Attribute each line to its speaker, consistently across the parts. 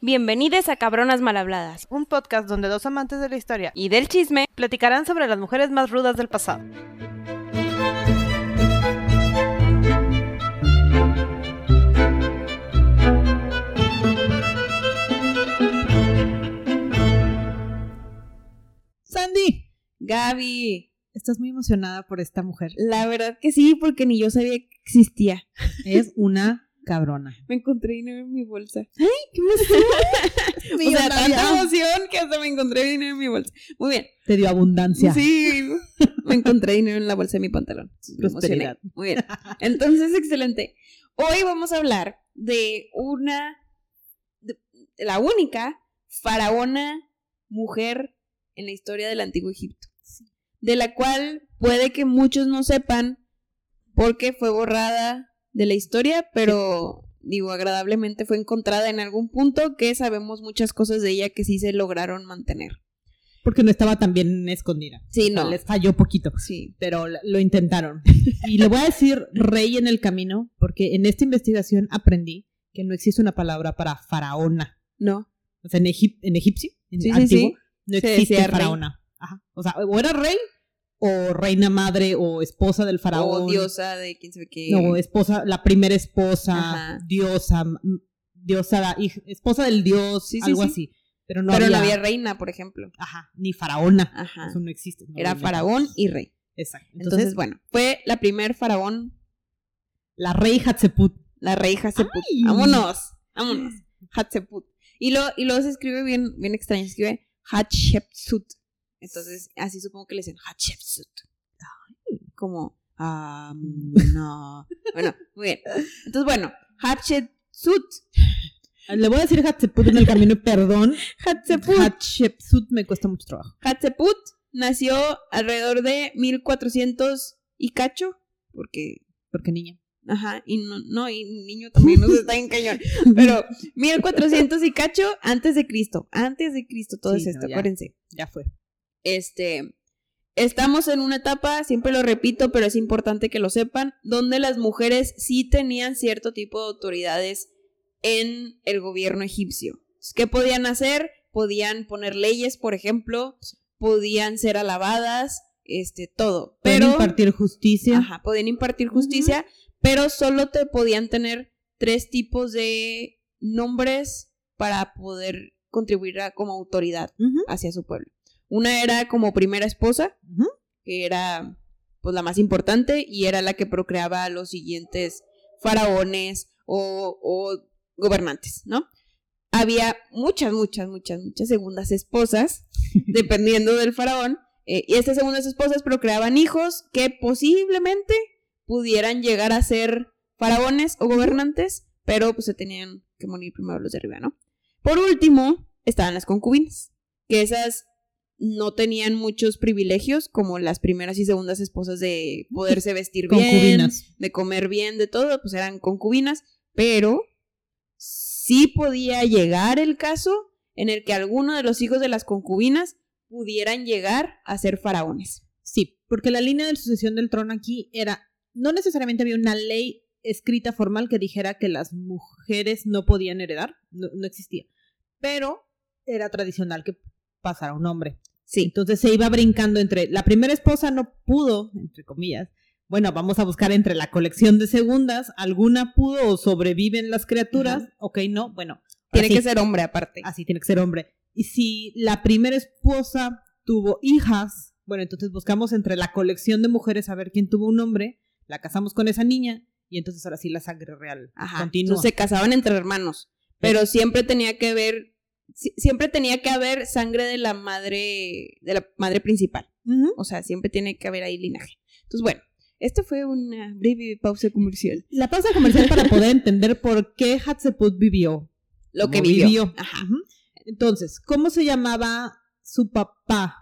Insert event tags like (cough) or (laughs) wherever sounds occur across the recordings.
Speaker 1: Bienvenidos a Cabronas Malhabladas,
Speaker 2: un podcast donde dos amantes de la historia
Speaker 1: y del chisme
Speaker 2: platicarán sobre las mujeres más rudas del pasado.
Speaker 3: Sandy,
Speaker 1: Gaby,
Speaker 3: estás muy emocionada por esta mujer.
Speaker 1: la verdad que sí, porque ni yo sabía que existía.
Speaker 3: Es una cabrona.
Speaker 1: Me encontré dinero en mi bolsa.
Speaker 3: ¿Qué emoción? (laughs)
Speaker 1: O sea, tanta emoción que hasta me encontré dinero en mi bolsa. Muy bien.
Speaker 3: Te dio abundancia.
Speaker 1: Sí, me encontré dinero en la bolsa de mi pantalón. Me.
Speaker 3: Prosperidad.
Speaker 1: Muy bien. Entonces, excelente. Hoy vamos a hablar de una, de la única faraona mujer en la historia del antiguo Egipto, de la cual puede que muchos no sepan porque fue borrada de la historia, pero digo, agradablemente fue encontrada en algún punto que sabemos muchas cosas de ella que sí se lograron mantener.
Speaker 3: Porque no estaba tan bien escondida.
Speaker 1: Sí,
Speaker 3: O sea,
Speaker 1: no.
Speaker 3: Les falló poquito.
Speaker 1: Sí.
Speaker 3: Pero lo intentaron. Y le voy a decir rey en el camino, porque en esta investigación aprendí que no existe una palabra para faraona.
Speaker 1: No.
Speaker 3: O sea, en, egip- en egipcio, en
Speaker 1: Sí,
Speaker 3: antiguo,
Speaker 1: sí.
Speaker 3: no existe faraona. Ajá. O sea, o era rey, o reina madre, o esposa del faraón.
Speaker 1: O diosa de quién sabe qué.
Speaker 3: No, esposa, la primera esposa,
Speaker 1: Ajá.
Speaker 3: diosa, diosa, esposa del dios,
Speaker 1: Sí,
Speaker 3: algo
Speaker 1: sí.
Speaker 3: así. Pero no
Speaker 1: pero
Speaker 3: había,
Speaker 1: no había reina, por ejemplo.
Speaker 3: ajá, ni faraona.
Speaker 1: Ajá.
Speaker 3: Eso no existe. no
Speaker 1: Era faraón y rey.
Speaker 3: Exacto.
Speaker 1: Entonces,
Speaker 3: Entonces,
Speaker 1: bueno, fue la primer faraón,
Speaker 3: la rey Hatshepsut.
Speaker 1: la rey Hatshepsut.
Speaker 3: Ay.
Speaker 1: Vámonos, vámonos. (gasps) Hatshepsut. Y, lo, y luego se escribe bien, bien extraño, se escribe Hatshepsut. Entonces, así supongo que le dicen Hatshepsut. Como, ah, (laughs) no. Bueno, muy bien. Entonces, bueno, Hatshepsut.
Speaker 3: Le voy a decir Hatshepsut en el camino, perdón.
Speaker 1: Hatshepsut.
Speaker 3: Hatshepsut me cuesta mucho trabajo.
Speaker 1: Hatshepsut nació alrededor de 1400 y cacho, porque
Speaker 3: Porque niña.
Speaker 1: Ajá, y no, no, y niño también nos está en (laughs) cañón. Pero 1400 y cacho antes de Cristo. Antes de Cristo todo
Speaker 3: Sí,
Speaker 1: es esto,
Speaker 3: no, ya.
Speaker 1: acuérdense.
Speaker 3: Ya fue.
Speaker 1: Este. Estamos en una etapa, siempre lo repito, pero es importante que lo sepan, donde las mujeres sí tenían cierto tipo de autoridades en el gobierno egipcio. ¿Qué podían hacer? Podían poner leyes, por ejemplo, podían ser alabadas, este, todo. Pero
Speaker 3: impartir justicia.
Speaker 1: Ajá, podían impartir justicia, pero solo te podían tener tres tipos de nombres para poder contribuir a- como autoridad hacia su pueblo. Una era como primera esposa, que era pues la más importante y era la que procreaba a los siguientes faraones o, o gobernantes, ¿no? Había muchas, muchas, muchas, muchas segundas esposas, (laughs) dependiendo del faraón, eh, y estas segundas esposas procreaban hijos que posiblemente pudieran llegar a ser faraones o gobernantes, pero pues se tenían que morir primero los de arriba, ¿no? Por último, estaban las concubinas, que esas no tenían muchos privilegios, como las primeras y segundas esposas de poderse vestir bien,
Speaker 3: Concubinas.
Speaker 1: de comer bien, de todo, pues eran concubinas, pero sí podía llegar el caso en el que alguno de los hijos de las concubinas pudieran llegar a ser faraones.
Speaker 3: Sí, porque la línea de sucesión del trono aquí era, no necesariamente había una ley escrita formal que dijera que las mujeres no podían heredar, no, no existía, pero era tradicional que pasara un hombre.
Speaker 1: Sí,
Speaker 3: Entonces se iba brincando entre, la primera esposa no pudo, entre comillas, bueno, vamos a buscar entre la colección de segundas, alguna pudo o sobreviven las criaturas,
Speaker 1: Ajá.
Speaker 3: ok, no, bueno.
Speaker 1: tiene
Speaker 3: así-
Speaker 1: que ser hombre aparte.
Speaker 3: Así tiene que ser hombre. Y si la primera esposa tuvo hijas, bueno, entonces buscamos entre la colección de mujeres a ver quién tuvo un hombre, la casamos con esa niña y entonces ahora sí la sangre real
Speaker 1: Ajá.
Speaker 3: continúa.
Speaker 1: Entonces se casaban entre hermanos, pero siempre tenía que si- siempre tenía que haber sangre de la madre de la madre principal. O sea, siempre tiene que haber ahí linaje. Entonces, bueno, esta fue una breve pausa comercial.
Speaker 3: La pausa comercial para poder entender por qué Hatshepsut vivió.
Speaker 1: Lo que vivió. Ajá.
Speaker 3: Entonces, ¿cómo se llamaba su papá?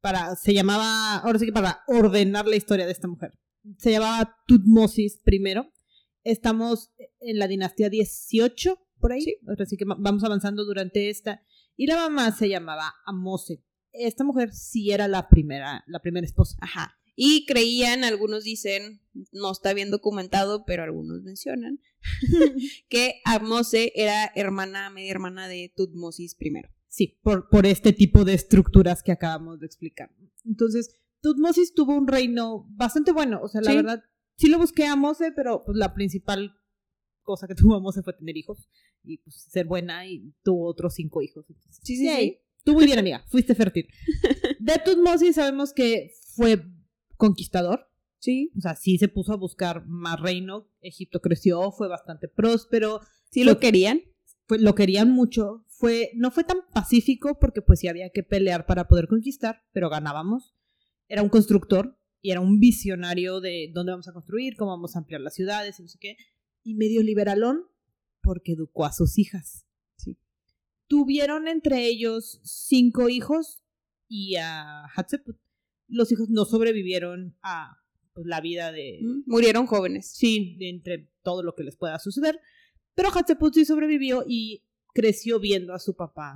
Speaker 3: Para, se llamaba, ahora sí que para ordenar la historia de esta mujer. Se llamaba Tutmosis I. Estamos en la dinastía 18, por ahí. Sí que va- vamos avanzando durante esta. Y la mamá se llamaba Amose. Esta mujer sí era la primera, la primera esposa.
Speaker 1: Ajá. Y creían, algunos dicen, no está bien documentado, pero algunos mencionan, (laughs) que Amose era hermana, media hermana de Tutmosis I.
Speaker 3: Sí, por, por este tipo de estructuras que acabamos de explicar. Entonces, Tutmosis tuvo un reino bastante bueno. O sea, la
Speaker 1: Sí.
Speaker 3: verdad, sí lo busqué a Mose, pero pues, la principal cosa que (laughs) tuvo a Mose fue tener hijos y pues, ser buena y tuvo otros cinco hijos. Entonces,
Speaker 1: Sí, sí,
Speaker 3: yay.
Speaker 1: sí.
Speaker 3: Tú muy bien, amiga. Fuiste fértil. (laughs) De Tutmosis sabemos que fue conquistador.
Speaker 1: Sí,
Speaker 3: O sea, sí se puso a buscar más reino. Egipto creció, fue bastante próspero.
Speaker 1: sí lo querían.
Speaker 3: fue- lo querían mucho. Fue, no fue tan pacífico porque pues sí había que pelear para poder conquistar, pero ganábamos. Era un constructor y era un visionario de dónde vamos a construir, cómo vamos a ampliar las ciudades y no sé qué. Y medio liberalón porque educó a sus hijas.
Speaker 1: Sí.
Speaker 3: Tuvieron entre ellos cinco hijos y a Hatshepsut. Los hijos no sobrevivieron a pues, la vida de,
Speaker 1: Mm, Murieron jóvenes.
Speaker 3: sí, de entre todo lo que les pueda suceder. Pero Hatshepsut sí sobrevivió y creció viendo a su papá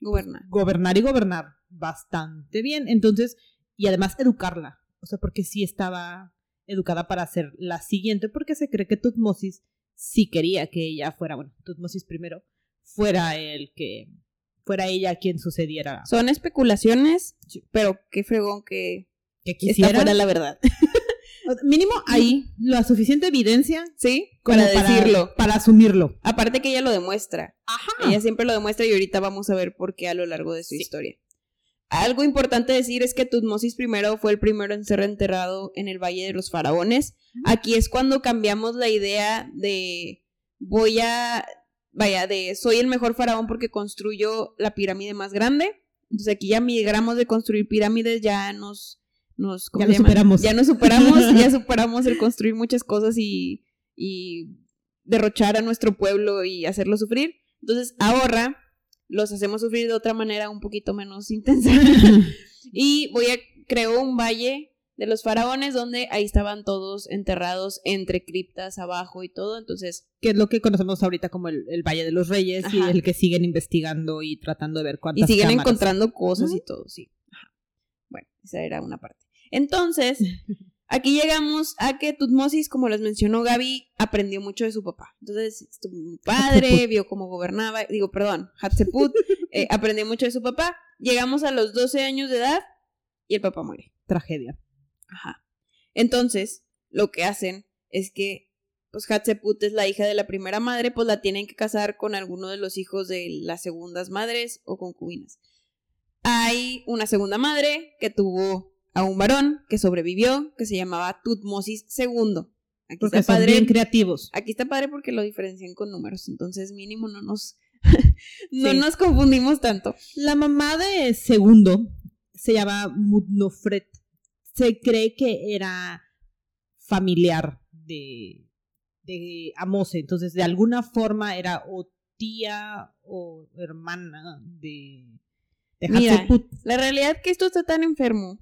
Speaker 1: Gobernar.
Speaker 3: gobernar y gobernar bastante bien. Entonces, y además educarla. O sea, porque sí estaba educada para ser la siguiente, porque se cree que Tutmosis sí quería que ella fuera, bueno, Tutmosis primero, fuera el que, fuera ella quien sucediera.
Speaker 1: Son especulaciones, pero qué fregón que
Speaker 3: Que quisiera.
Speaker 1: fuera la verdad.
Speaker 3: Mínimo hay la suficiente evidencia
Speaker 1: ¿Sí? Para decirlo.
Speaker 3: Para asumirlo.
Speaker 1: Aparte que ella lo demuestra.
Speaker 3: Ajá.
Speaker 1: Ella siempre lo demuestra y ahorita vamos a ver por qué a lo largo de su
Speaker 3: Sí.
Speaker 1: historia. Algo importante decir es que Tutmosis I fue el primero en ser enterrado en el Valle de los Faraones. Aquí es cuando cambiamos la idea de voy a, vaya, de soy el mejor faraón porque construyo la pirámide más grande. Entonces aquí ya migramos de construir pirámides, ya nos, nos ¿cómo
Speaker 3: Ya
Speaker 1: llama?
Speaker 3: superamos.
Speaker 1: Ya nos superamos, (laughs) ya superamos el construir muchas cosas y, y derrochar a nuestro pueblo y hacerlo sufrir. Entonces ahorra, los hacemos sufrir de otra manera un poquito menos (laughs) intensa. (laughs) y voy a creo un valle de los faraones donde ahí estaban todos enterrados entre criptas abajo y todo. Entonces,
Speaker 3: que es lo que conocemos ahorita como el, el Valle de los Reyes y el que siguen investigando y tratando de ver
Speaker 1: y
Speaker 3: cuántas
Speaker 1: siguen
Speaker 3: cámaras.
Speaker 1: encontrando cosas y todo, sí. Ajá. Bueno, esa era una parte. Entonces, (laughs) aquí llegamos a que Tutmosis, como les mencionó Gaby, aprendió mucho de su papá. Entonces, muy padre, vio cómo gobernaba, digo, perdón, Hatshepsut, (laughs) eh, aprendió mucho de su papá. Llegamos a los 12 años de edad y el papá muere.
Speaker 3: Tragedia.
Speaker 1: Ajá. Entonces, lo que hacen es que, pues Hatshepsut es la hija de la primera madre, pues la tienen que casar con alguno de los hijos de las segundas madres o concubinas. Hay una segunda madre que tuvo a un varón que sobrevivió, que se llamaba Tutmosis II. Aquí
Speaker 3: Porque
Speaker 1: está
Speaker 3: son
Speaker 1: padre.
Speaker 3: bien creativos.
Speaker 1: Aquí está padre porque lo diferencian con números, entonces mínimo no nos (laughs) no
Speaker 3: Sí.
Speaker 1: nos confundimos tanto.
Speaker 3: La mamá de segundo se llama Mutnofret. Se cree que era familiar de, de Amose. Entonces, de alguna forma era o tía o hermana de, de
Speaker 1: Mira. La realidad que esto está tan enfermo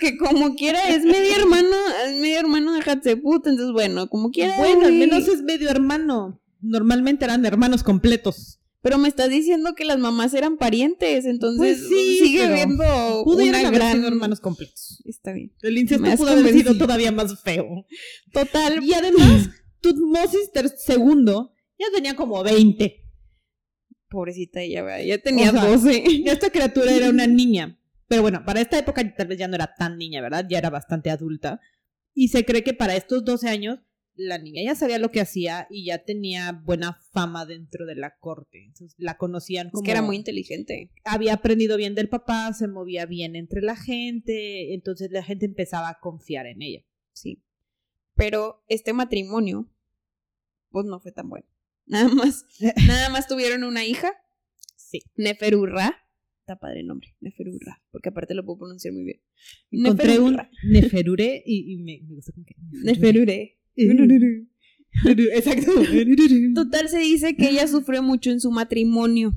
Speaker 1: que como quiera es medio hermano, es medio hermano de Hatshepsut, entonces bueno, como quiera.
Speaker 3: Bueno, al menos es medio hermano. Normalmente eran hermanos completos.
Speaker 1: Pero me estás diciendo que las mamás eran parientes, entonces
Speaker 3: Pues sí,
Speaker 1: sigue viendo
Speaker 3: Pudieran
Speaker 1: una
Speaker 3: haber
Speaker 1: gran
Speaker 3: sido hermanos completos.
Speaker 1: Está bien.
Speaker 3: El incesto pudo haber sido todavía más feo.
Speaker 1: Total.
Speaker 3: Y además, Tutmosis II ya tenía como 20.
Speaker 1: Pobrecita ella, ¿verdad? ya tenía
Speaker 3: O sea,
Speaker 1: 12.
Speaker 3: Esta criatura era una niña. Pero bueno, para esta época tal vez ya no era tan niña, ¿verdad? Ya era bastante adulta. Y se cree que para estos 12 años, la niña ya sabía lo que hacía y ya tenía buena fama dentro de la corte. Entonces la conocían
Speaker 1: Es
Speaker 3: como...
Speaker 1: que era muy inteligente.
Speaker 3: Había aprendido bien del papá, se movía bien entre la gente, entonces la gente empezaba a confiar en ella.
Speaker 1: Sí. Pero este matrimonio, pues no fue tan bueno. Nada más, (laughs) nada más tuvieron una hija,
Speaker 3: Sí.
Speaker 1: Neferurra. Está padre el nombre, Neferurra, porque aparte lo puedo pronunciar muy bien.
Speaker 3: Encontré un neferure y, y me, me gustó como que...
Speaker 1: Neferure.
Speaker 3: Exacto. (laughs)
Speaker 1: Total se dice que ella sufrió mucho en su matrimonio.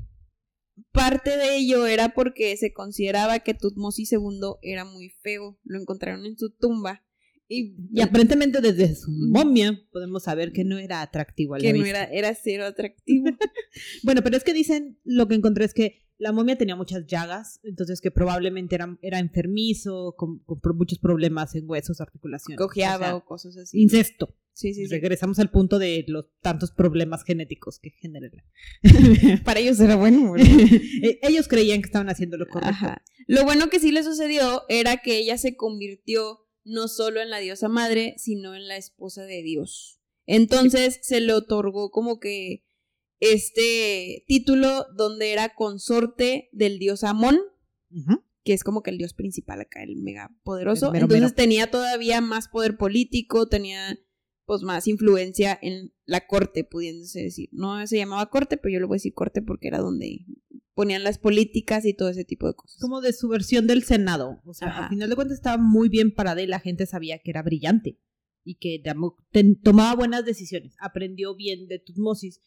Speaker 1: Parte de ello era porque se consideraba que Tutmosis II era muy feo. Lo encontraron en su tumba y,
Speaker 3: Y aparentemente desde su momia podemos saber que no era atractivo a la
Speaker 1: que no era, era cero atractivo. (laughs)
Speaker 3: Bueno, pero es que dicen, lo que encontré es que La momia tenía muchas llagas, entonces que probablemente era, era enfermizo, con, muchos problemas en huesos, articulaciones.
Speaker 1: Cojeaba
Speaker 3: O sea,
Speaker 1: o cosas así.
Speaker 3: incesto.
Speaker 1: Sí, sí, sí.
Speaker 3: Regresamos al punto de los tantos problemas genéticos que generan. (laughs)
Speaker 1: Para ellos era bueno. ¿verdad? (laughs)
Speaker 3: Eh, Ellos creían que estaban haciendo lo correcto.
Speaker 1: Ajá. Lo bueno que sí le sucedió era que ella se convirtió no solo en la diosa madre, sino en la esposa de Dios. Entonces se le otorgó como que este título donde era consorte del dios Amón, que es como que el dios principal acá, el mega poderoso.
Speaker 3: El mero,
Speaker 1: Entonces
Speaker 3: mero.
Speaker 1: tenía todavía más poder político, tenía pues más influencia en la corte, pudiéndose decir. No se llamaba corte, pero yo le voy a decir corte porque era donde ponían las políticas y todo ese tipo de cosas.
Speaker 3: Como de su versión del Senado. O sea,
Speaker 1: Ajá.
Speaker 3: al final de cuentas estaba muy bien parada y la gente sabía que era brillante y que tomaba buenas decisiones. Aprendió bien de Tutmosis,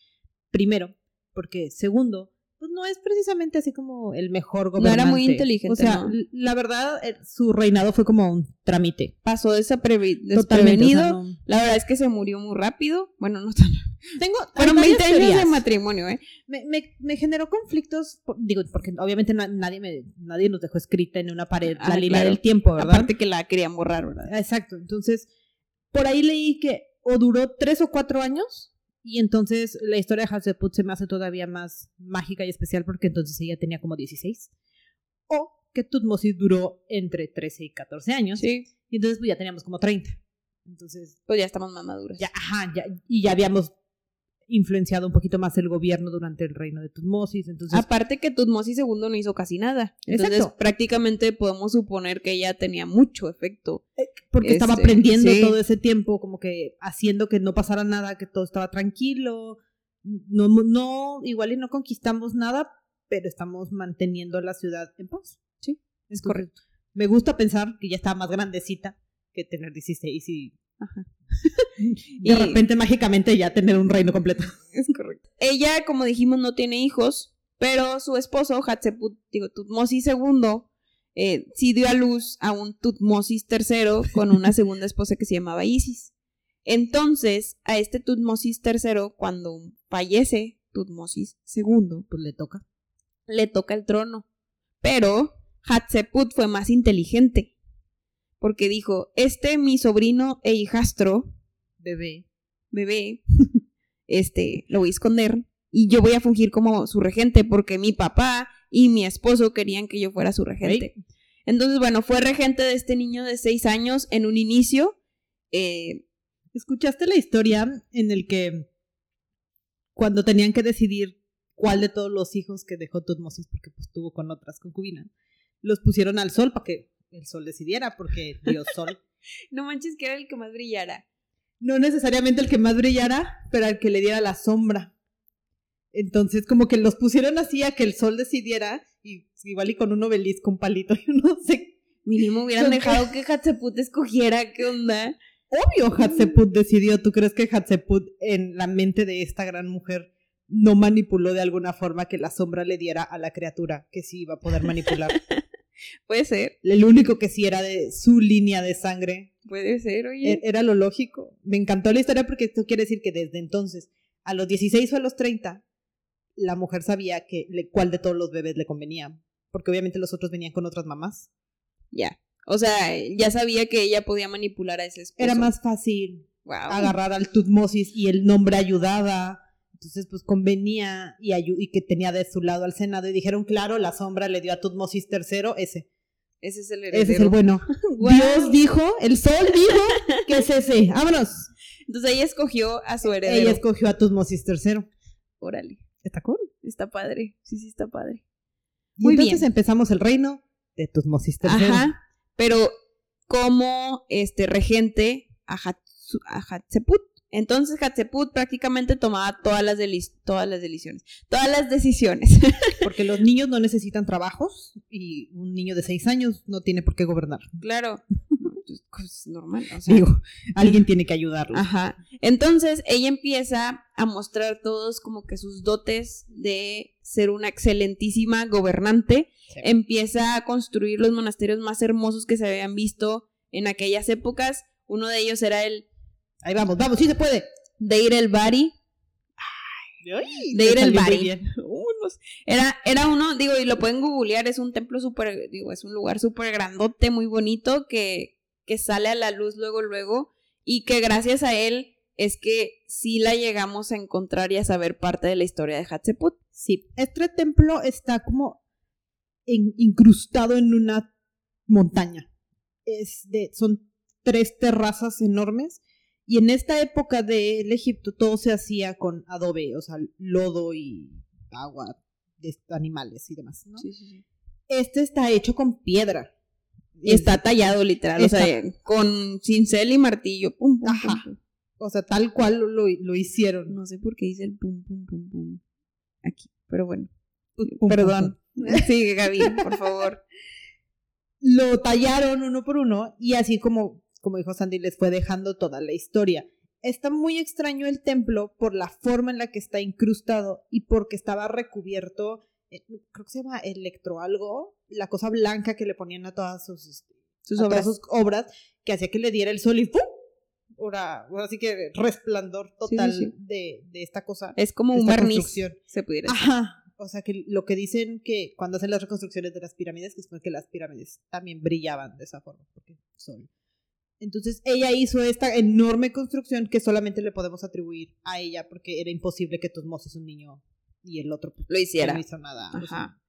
Speaker 3: primero, porque segundo, pues no es precisamente así como el mejor
Speaker 1: No
Speaker 3: gobernante.
Speaker 1: era muy inteligente,
Speaker 3: O sea,
Speaker 1: ¿no?
Speaker 3: la verdad, eh, su reinado fue como un trámite.
Speaker 1: Pasó desaprevi-
Speaker 3: Totalmente. o
Speaker 1: desprevenido.
Speaker 3: sea, no-
Speaker 1: La verdad es que se murió muy rápido. Bueno, no tan.
Speaker 3: Tengo,
Speaker 1: Fueron
Speaker 3: hay
Speaker 1: 20
Speaker 3: varias
Speaker 1: años de matrimonio, ¿eh?
Speaker 3: me, me, me generó conflictos, por- digo, porque obviamente na- nadie, me, nadie nos dejó escrita en una pared
Speaker 1: Ah,
Speaker 3: la línea
Speaker 1: claro.
Speaker 3: del tiempo, ¿verdad?
Speaker 1: Aparte que la querían borrar, ¿verdad?
Speaker 3: Exacto, entonces, por ahí leí que o duró tres o cuatro años, y entonces la historia de Hatshepsut se me hace todavía más mágica y especial porque entonces ella tenía como 16. O que Tutmosis duró entre 13 y 14 años,
Speaker 1: Sí.
Speaker 3: y entonces pues ya teníamos como 30. Entonces,
Speaker 1: Pues ya estamos más maduros.
Speaker 3: ya, ajá, ya, y ya habíamos influenciado un poquito más el gobierno durante el reino de Tutmosis, entonces...
Speaker 1: Aparte que Tutmosis II no hizo casi nada. Entonces,
Speaker 3: Exacto.
Speaker 1: prácticamente podemos suponer que ella tenía mucho efecto.
Speaker 3: porque estaba
Speaker 1: Este,
Speaker 3: aprendiendo
Speaker 1: sí.
Speaker 3: todo ese tiempo, como que haciendo que no pasara nada, que todo estaba tranquilo. No, no, igual y no conquistamos nada, pero estamos manteniendo la ciudad en paz.
Speaker 1: Sí,
Speaker 3: es
Speaker 1: correcto.
Speaker 3: Me gusta pensar que ya estaba más grandecita que tener 16 y
Speaker 1: Ajá.
Speaker 3: De
Speaker 1: Y-
Speaker 3: repente mágicamente ya tener un reino completo.
Speaker 1: Es correcto. Ella, como dijimos, no tiene hijos, pero su esposo, Hatshepsut, digo, Tutmosis II, eh, sí dio a luz a un Tutmosis III con una (laughs) segunda esposa que se llamaba Isis. Entonces, a este Tutmosis III, cuando fallece Tutmosis II,
Speaker 3: Pues le toca.
Speaker 1: le toca el trono. Pero Hatshepsut fue más inteligente, porque dijo, este mi sobrino e hijastro,
Speaker 3: Bebé.
Speaker 1: bebé, (laughs) este, lo voy a esconder y yo voy a fungir como su regente porque mi papá y mi esposo querían que yo fuera su regente. Entonces, bueno, fue regente de este niño de seis años en un inicio. eh,
Speaker 3: ¿Escuchaste la historia en el que cuando tenían que decidir cuál de todos los hijos que dejó Tutmosis, porque pues tuvo con otras concubinas, los pusieron al sol para que el sol decidiera, porque Dios sol. (laughs)
Speaker 1: no manches que era el que más brillara.
Speaker 3: No necesariamente el que más brillara, pero al que le diera la sombra. Entonces, como que los pusieron así a que el sol decidiera, y igual y con un obelisco, un palito, (laughs) yo no sé.
Speaker 1: Mínimo hubieran dejado que Hatshepsut escogiera qué onda.
Speaker 3: Obvio, Hatshepsut decidió. ¿Tú crees que Hatshepsut en la mente de esta gran mujer no manipuló de alguna forma que la sombra le diera a la criatura que sí iba a poder manipular? (laughs)
Speaker 1: Puede ser,
Speaker 3: El único que sí era de su línea de sangre.
Speaker 1: puede ser, oye.
Speaker 3: E- Era lo lógico. Me encantó la historia porque esto quiere decir que desde entonces, a los 16 o a los 30, la mujer sabía que le- cuál de todos los bebés le convenía. Porque obviamente los otros venían con otras mamás.
Speaker 1: Ya. O sea, ya sabía que ella podía manipular a ese esposo.
Speaker 3: Era más fácil
Speaker 1: Wow.
Speaker 3: agarrar al Tutmosis y el nombre ayudaba. Entonces, pues convenía y, que tenía de su lado al Senado. Y dijeron, claro, la sombra le dio a Tutmosis III, ese.
Speaker 1: Ese es el heredero.
Speaker 3: Ese es el bueno. (laughs) Dios dijo, el sol dijo que es ese. Vámonos.
Speaker 1: Entonces ella escogió a su heredero.
Speaker 3: Ella escogió a Tutmosis III.
Speaker 1: Órale.
Speaker 3: Está cool.
Speaker 1: Está padre. Sí, sí, está padre.
Speaker 3: Y
Speaker 1: Muy
Speaker 3: entonces
Speaker 1: bien.
Speaker 3: empezamos el reino de Tutmosis III.
Speaker 1: Ajá. Pero como este regente a, Hatsu- a. Entonces Hatshepsut prácticamente tomaba todas las, todas las decisiones. Todas las decisiones. (laughs)
Speaker 3: Porque los niños no necesitan trabajos y un niño de seis años no tiene por qué gobernar.
Speaker 1: claro. Pues, Es normal. o sea,
Speaker 3: Digo, alguien tiene que ayudarlo.
Speaker 1: Ajá. Entonces ella empieza a mostrar todos como que sus dotes de ser una excelentísima gobernante.
Speaker 3: Sí.
Speaker 1: Empieza a construir los monasterios más hermosos que se habían visto en aquellas épocas. Uno de ellos era el
Speaker 3: Ahí vamos, vamos, sí se puede.
Speaker 1: Deir el Bari. De ir
Speaker 3: muy
Speaker 1: Bari. Era, era uno, digo, y lo pueden googlear, es un templo súper, digo, es un lugar súper grandote, muy bonito, que, que sale a la luz luego, luego, y que gracias a él es que sí la llegamos a encontrar y a saber parte de la historia de Hatshepsut.
Speaker 3: Sí, este templo está como en- incrustado en una montaña. Es de, son tres terrazas enormes y en esta época del Egipto todo se hacía con adobe, o sea, lodo y agua de animales y demás. ¿no? Este está hecho con piedra.
Speaker 1: Y está tallado literal, o sea, con cincel y martillo. Pum, pum,
Speaker 3: Ajá.
Speaker 1: pum, pum.
Speaker 3: O sea, tal cual lo, lo hicieron.
Speaker 1: No sé por qué dice el pum, pum, pum, pum. Aquí, pero bueno.
Speaker 3: Pum, pum,
Speaker 1: Perdón. Sigue, (laughs) Gaby, por favor.
Speaker 3: lo tallaron uno por uno y así como, como dijo Sandy, les fue dejando toda la historia. Está muy extraño el templo por la forma en la que está incrustado y porque estaba recubierto, eh, creo que se llama electroalgo, la cosa blanca que le ponían a todas sus, este,
Speaker 1: Sus obras.
Speaker 3: sus obras, que hacía que le diera el sol y ¡pum! Ahora, ahora sí que resplandor
Speaker 1: Sí, sí,
Speaker 3: total
Speaker 1: sí.
Speaker 3: De, de esta cosa.
Speaker 1: Es como un barniz, se pudiera decir.
Speaker 3: Ajá. O sea que lo que dicen que cuando hacen las reconstrucciones de las pirámides, que es porque las pirámides también brillaban de esa forma, porque sol. Entonces ella hizo esta enorme construcción que solamente le podemos atribuir a ella porque era imposible que Tutmosis, un niño, y el otro pues,
Speaker 1: Lo hiciera.
Speaker 3: no hizo nada. o sea,
Speaker 1: Ajá.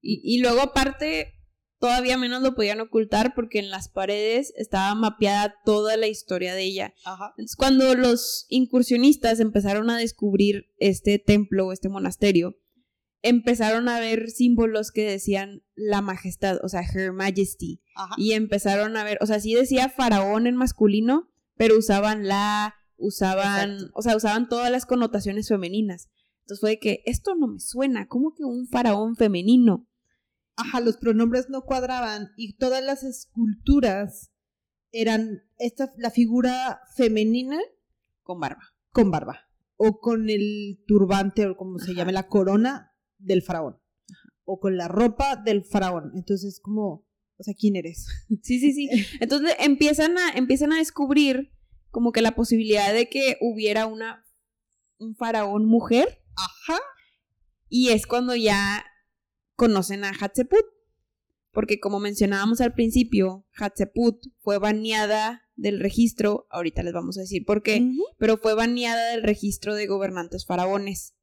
Speaker 1: Y, y luego aparte, todavía menos lo podían ocultar porque en las paredes estaba mapeada toda la historia de ella.
Speaker 3: ajá.
Speaker 1: Entonces, cuando los incursionistas empezaron a descubrir este templo o este monasterio, empezaron a ver símbolos que decían la majestad, o sea, Her Majesty.
Speaker 3: Ajá.
Speaker 1: Y empezaron a ver, o sea, sí decía faraón en masculino, pero usaban la, usaban,
Speaker 3: Exacto.
Speaker 1: o sea, usaban todas las connotaciones femeninas. Entonces fue de que esto no me suena, ¿cómo que un faraón femenino?
Speaker 3: Ajá, los pronombres no cuadraban y todas las esculturas eran esta, la figura femenina
Speaker 1: Con barba.
Speaker 3: con barba o con el turbante o como se llame la corona del faraón o con la ropa del faraón. Entonces, como, o sea, ¿quién eres? (laughs)
Speaker 1: Sí, sí, sí. (laughs) Entonces empiezan a, empiezan a descubrir como que la posibilidad de que hubiera una un faraón mujer
Speaker 3: Ajá.
Speaker 1: y es cuando ya conocen a Hatshepsut. Porque como mencionábamos al principio, Hatshepsut fue baneada del registro, ahorita les vamos a decir por qué, pero fue baneada del registro de gobernantes faraones.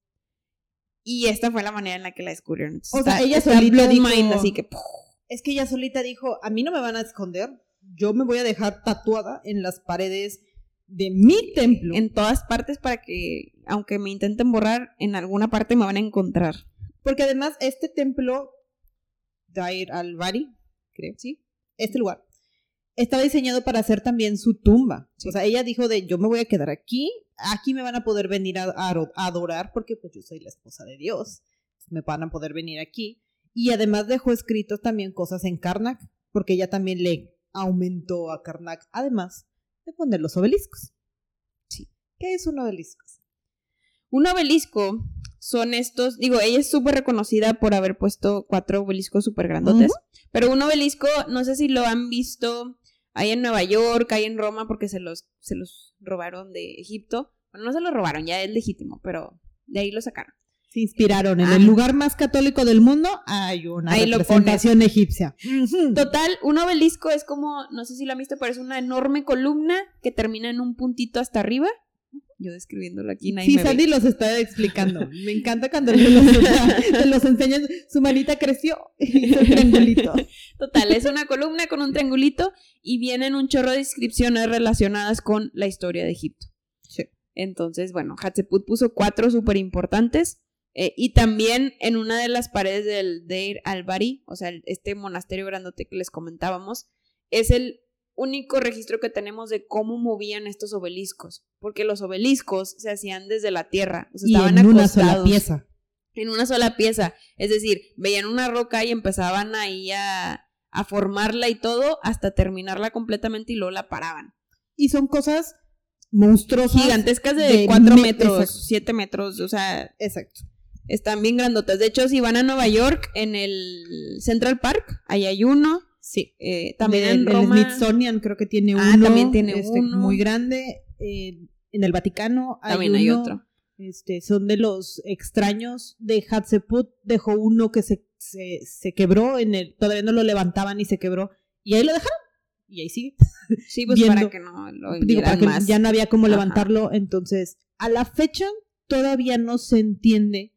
Speaker 1: Y esta fue la manera en la que la descubrieron. Entonces,
Speaker 3: O sea,
Speaker 1: está-
Speaker 3: ella solita dijo-
Speaker 1: mind, así que ¡puf!
Speaker 3: Es que ella solita dijo, a mí no me van a esconder, yo me voy a dejar tatuada en las paredes de mi templo.
Speaker 1: en todas partes para que, aunque me intenten borrar, en alguna parte me van a encontrar.
Speaker 3: Porque además este templo, Dair al-Bari, creo, ¿sí? Este lugar, estaba diseñado para hacer también su tumba.
Speaker 1: Sí.
Speaker 3: O sea, ella dijo de, yo me voy a quedar aquí, aquí me van a poder venir a, a adorar porque pues yo soy la esposa de Dios. Me van a poder venir aquí. Y además dejó escritos también cosas en Karnak, porque ella también le aumentó a Karnak, además de poner los obeliscos.
Speaker 1: Sí.
Speaker 3: ¿Qué es un obelisco?
Speaker 1: Un obelisco son estos, digo, ella es súper reconocida por haber puesto cuatro obeliscos súper grandotes, pero un obelisco, no sé si lo han visto, hay en Nueva York, hay en Roma, porque se los, se los robaron de Egipto. Bueno, no se los robaron, ya es legítimo, pero de ahí lo sacaron.
Speaker 3: Se inspiraron en
Speaker 1: Ah.
Speaker 3: el lugar más católico del mundo. Hay una
Speaker 1: Ahí lo
Speaker 3: representación egipcia.
Speaker 1: Total, un obelisco es como, no sé si lo han visto, pero es una enorme columna que termina en un puntito hasta arriba. Yo describiéndolo aquí, nadie
Speaker 3: Sí,
Speaker 1: me ve.
Speaker 3: Sandy los está explicando. Me encanta cuando te los, (laughs) te los enseñan. Su manita creció y hizo un triangulito.
Speaker 1: Total, es una columna con un triangulito y vienen un chorro de descripciones relacionadas con la historia de Egipto.
Speaker 3: Sí.
Speaker 1: Entonces, bueno, Hatshepsut puso cuatro súper importantes eh, y también en una de las paredes del Deir al-Bari, o sea, este monasterio grandote que les comentábamos, es el único registro que tenemos de cómo movían estos obeliscos, porque los obeliscos se hacían desde la tierra, o sea,
Speaker 3: Y
Speaker 1: estaban
Speaker 3: en una sola pieza.
Speaker 1: en una sola pieza. Es decir, veían una roca y empezaban ahí a, a formarla y todo hasta terminarla completamente y luego la paraban.
Speaker 3: Y son cosas monstruosas.
Speaker 1: Gigantescas de,
Speaker 3: de
Speaker 1: 4
Speaker 3: me-
Speaker 1: metros,
Speaker 3: exacto.
Speaker 1: 7 metros, o sea,
Speaker 3: Exacto.
Speaker 1: están bien grandotas. De hecho, si van a Nueva York, en el Central Park, ahí hay uno.
Speaker 3: Sí.
Speaker 1: Eh, también
Speaker 3: el,
Speaker 1: en
Speaker 3: el
Speaker 1: Roma.
Speaker 3: Smithsonian creo que tiene uno.
Speaker 1: Ah, también tiene
Speaker 3: este,
Speaker 1: uno.
Speaker 3: Muy grande. Eh, en el Vaticano hay
Speaker 1: También hay otro.
Speaker 3: Este, son de los extraños de Hatshepsut. Dejó uno que se, se, se quebró en el, todavía no lo levantaban y se quebró. Y ahí lo dejaron. Y ahí sigue. (laughs)
Speaker 1: Sí, pues
Speaker 3: Viendo-
Speaker 1: para que no lo
Speaker 3: Digo, para
Speaker 1: vieran
Speaker 3: que
Speaker 1: más.
Speaker 3: ya no había cómo
Speaker 1: Ajá.
Speaker 3: levantarlo. Entonces, a la fecha todavía no se entiende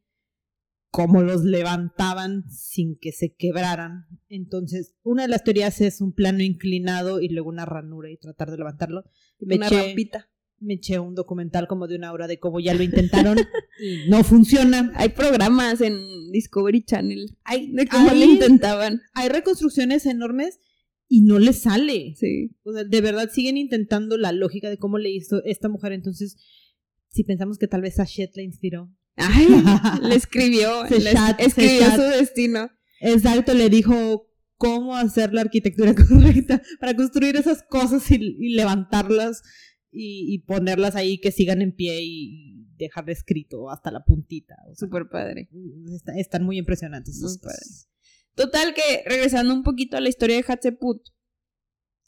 Speaker 3: cómo los levantaban sin que se quebraran. Entonces, una de las teorías es un plano inclinado y luego una ranura y tratar de levantarlo. Me
Speaker 1: Una
Speaker 3: eché,
Speaker 1: rampita.
Speaker 3: me eché un documental como de una hora de cómo ya lo intentaron (laughs) y no funciona.
Speaker 1: Hay programas en Discovery Channel. Ay, de cómo lo intentaban.
Speaker 3: Hay reconstrucciones enormes y no le sale.
Speaker 1: Sí.
Speaker 3: O sea, de verdad siguen intentando la lógica de cómo le hizo esta mujer. Entonces, si pensamos que tal vez Sachet la inspiró.
Speaker 1: Ay, (laughs) le escribió.
Speaker 3: Se
Speaker 1: le
Speaker 3: chat, se
Speaker 1: escribió
Speaker 3: chat.
Speaker 1: su destino.
Speaker 3: Exacto, le dijo cómo hacer la arquitectura (laughs) correcta para construir esas cosas y, y levantarlas y, y ponerlas ahí que sigan en pie y dejar escrito hasta la puntita. O sea,
Speaker 1: Súper padre.
Speaker 3: está- están muy impresionantes. esas
Speaker 1: Muy padre.
Speaker 3: cosas.
Speaker 1: Total que, regresando un poquito a la historia de Hatshepsut,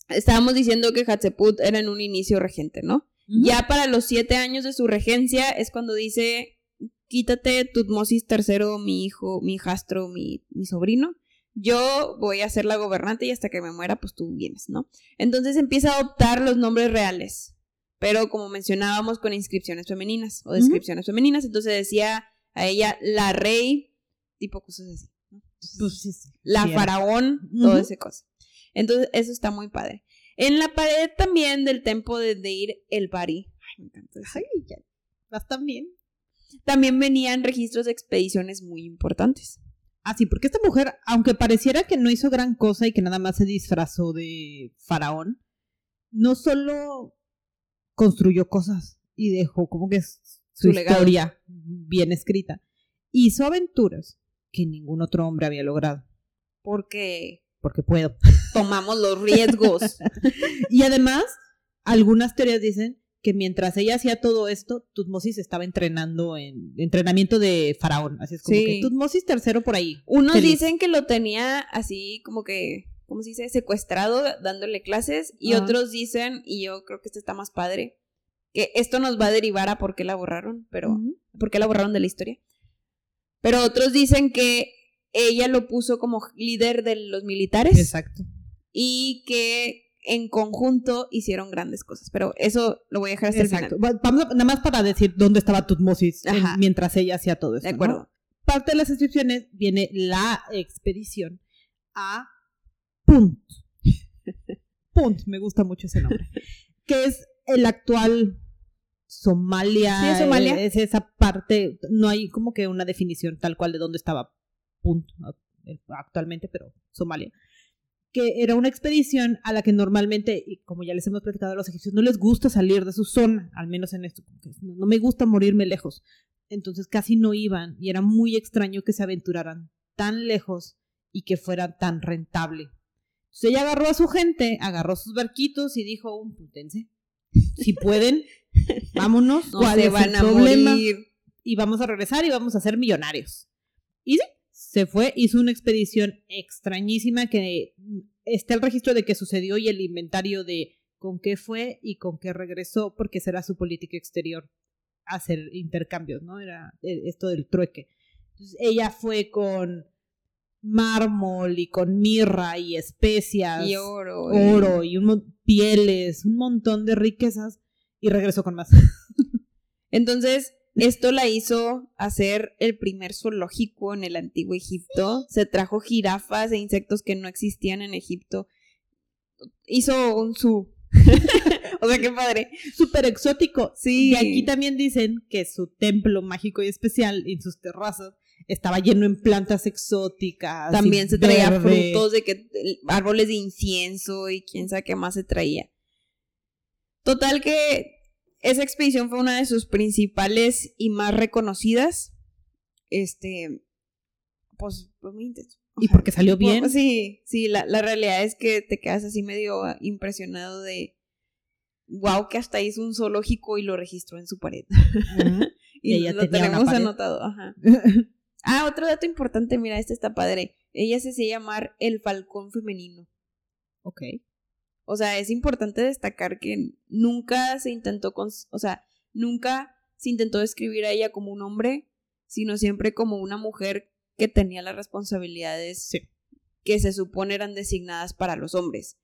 Speaker 1: estábamos diciendo que Hatshepsut era en un inicio regente, ¿no? Ya para los siete años de su regencia es cuando dice, quítate Tutmosis III, mi hijo, mi hijastro, mi, mi sobrino. Yo voy a ser la gobernante y hasta que me muera, pues tú vienes, ¿no? Entonces empieza a adoptar los nombres reales, pero como mencionábamos, con inscripciones femeninas o descripciones femeninas. Entonces decía a ella la rey, tipo cosas así. ¿no?
Speaker 3: Pues sí, sí.
Speaker 1: la
Speaker 3: Sí, era.
Speaker 1: faraón, todo ese cosa. Entonces, eso está muy padre. En la pared también del templo de Deir el Bari, ay, me encanta.
Speaker 3: Ay, ya. Vas también.
Speaker 1: También venían registros de expediciones muy importantes.
Speaker 3: Ah, sí, porque esta mujer, aunque pareciera que no hizo gran cosa y que nada más se disfrazó de faraón, no solo construyó cosas y dejó como que su, historia bien escrita, hizo aventuras que ningún otro hombre había logrado,
Speaker 1: Porque
Speaker 3: porque puedo.
Speaker 1: tomamos los riesgos. (laughs)
Speaker 3: Y además, algunas teorías dicen que mientras ella hacía todo esto, Tutmosis estaba entrenando en entrenamiento de faraón, así es como
Speaker 1: Sí.
Speaker 3: que Tutmosis tercero por ahí.
Speaker 1: Unos
Speaker 3: Feliz.
Speaker 1: dicen que lo tenía así como que, ¿cómo se dice? Secuestrado, dándole clases. Y otros dicen, y yo creo que este está más padre, que esto nos va a derivar a por qué la borraron, pero por qué la borraron de la historia. Pero otros dicen que ella lo puso como líder de los militares
Speaker 3: Exacto.
Speaker 1: y que en conjunto hicieron grandes cosas. Pero eso lo voy a dejar hasta
Speaker 3: Exacto.
Speaker 1: el final.
Speaker 3: Va- Vamos a- nada más para decir dónde estaba Tutmosis en- mientras ella hacía todo esto.
Speaker 1: De
Speaker 3: ¿no?
Speaker 1: acuerdo.
Speaker 3: Parte de las inscripciones viene la expedición a Punt. (laughs) Punt, me gusta mucho ese nombre. que es el actual Somalia.
Speaker 1: Sí, es Somalia.
Speaker 3: Es esa parte, no hay como que una definición tal cual de dónde estaba Punt eh, actualmente, pero Somalia. Que era una expedición a la que normalmente, y como ya les hemos platicado a los egipcios, no les gusta salir de su zona, al menos en esto. no, me gusta morirme lejos. Entonces casi no iban y era muy extraño que se aventuraran tan lejos y que fuera tan rentable. Entonces ella agarró a su gente, agarró sus barquitos y dijo, un putense, si pueden, (laughs) vámonos,
Speaker 1: No
Speaker 3: ¿cuál
Speaker 1: se van a
Speaker 3: problema?
Speaker 1: morir.
Speaker 3: y vamos a regresar y vamos a ser millonarios. Y sí, se fue, hizo una expedición extrañísima que mm, está el registro de que sucedió y el inventario de con qué fue y con qué regresó, porque será su política exterior hacer intercambios, ¿no? Era eh, esto del trueque. Entonces ella fue con mármol y con mirra y especias,
Speaker 1: Y oro. y-
Speaker 3: oro y un pieles, un montón de riquezas y regresó con más. (laughs)
Speaker 1: Entonces, esto la hizo hacer el primer zoológico en el antiguo Egipto. Se trajo jirafas e insectos que no existían en Egipto. Hizo un zoo. (laughs) o sea, qué padre.
Speaker 3: súper exótico.
Speaker 1: Sí.
Speaker 3: Y aquí también dicen que su templo mágico y especial en sus terrazas estaba lleno en plantas exóticas.
Speaker 1: También se traía
Speaker 3: verde.
Speaker 1: frutos de que árboles de incienso y quién sabe qué más se traía. Total que esa expedición fue una de sus principales y más reconocidas. Este, pues, pues muy intenso.
Speaker 3: Y porque salió bien.
Speaker 1: Pues, sí, sí, la, la realidad es que te quedas así medio impresionado de, wow, que hasta hizo un zoológico y lo registró en su pared.
Speaker 3: Ujú. (laughs)
Speaker 1: y
Speaker 3: Y ella
Speaker 1: lo tenemos anotado, ajá. (laughs) Ah, otro dato importante, mira, este está padre. Ella se hacía llamar el falcón femenino.
Speaker 3: ok.
Speaker 1: O sea, es importante destacar que nunca se intentó, con, o sea, nunca se intentó describir a ella como un hombre, sino siempre como una mujer que tenía las responsabilidades
Speaker 3: Sí.
Speaker 1: que se supone eran designadas para los hombres.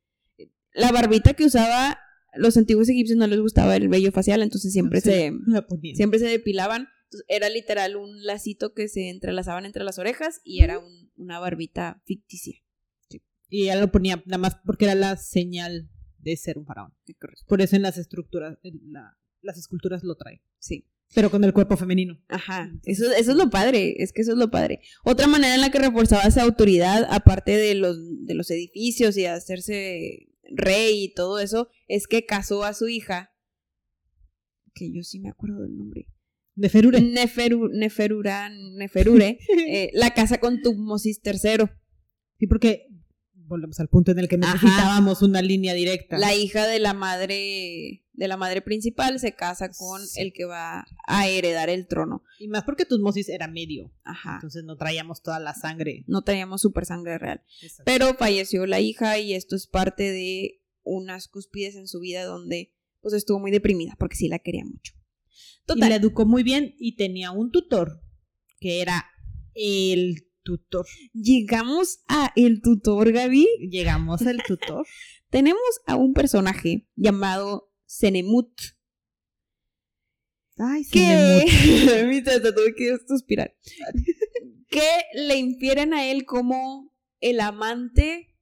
Speaker 1: La barbita que usaba, los antiguos egipcios no les gustaba el vello facial, entonces siempre se,
Speaker 3: la
Speaker 1: siempre se depilaban. Entonces, era literal un lacito que se entrelazaban entre las orejas y era un- una barbita ficticia.
Speaker 3: Y ella lo ponía nada más porque era la señal de ser un faraón. Por eso en las estructuras, en la- las esculturas lo traen.
Speaker 1: Sí.
Speaker 3: Pero con el cuerpo femenino.
Speaker 1: Ajá, eso, eso es lo padre, es que eso es lo padre. Otra manera en la que reforzaba esa autoridad, aparte de los, de los edificios y hacerse rey y todo eso, es que casó a su hija, que yo sí me acuerdo del nombre,
Speaker 3: De Ferure.
Speaker 1: Neferu, Neferura, Neferure, (laughs) eh, la casa con Tutmosis III,
Speaker 3: Sí, porque volvemos al punto en el que
Speaker 1: Ajá.
Speaker 3: necesitábamos una línea directa.
Speaker 1: la hija de la madre de la madre principal se casa con
Speaker 3: Sí.
Speaker 1: el que va a heredar el trono.
Speaker 3: Y más porque Tutmosis era medio.
Speaker 1: Ajá.
Speaker 3: Entonces no traíamos toda la sangre.
Speaker 1: No teníamos super sangre real. Pero falleció la hija y esto es parte de unas cúspides en su vida donde pues estuvo muy deprimida porque sí la quería mucho.
Speaker 3: Y
Speaker 1: Total.
Speaker 3: la educó muy bien y tenía un tutor que era el tutor.
Speaker 1: Llegamos a el tutor, Gaby.
Speaker 3: Llegamos al tutor. (laughs)
Speaker 1: Tenemos a un personaje llamado Senemut
Speaker 3: Ay,
Speaker 1: que (laughs) tuve que suspirar. (laughs) que le infieren a él como el amante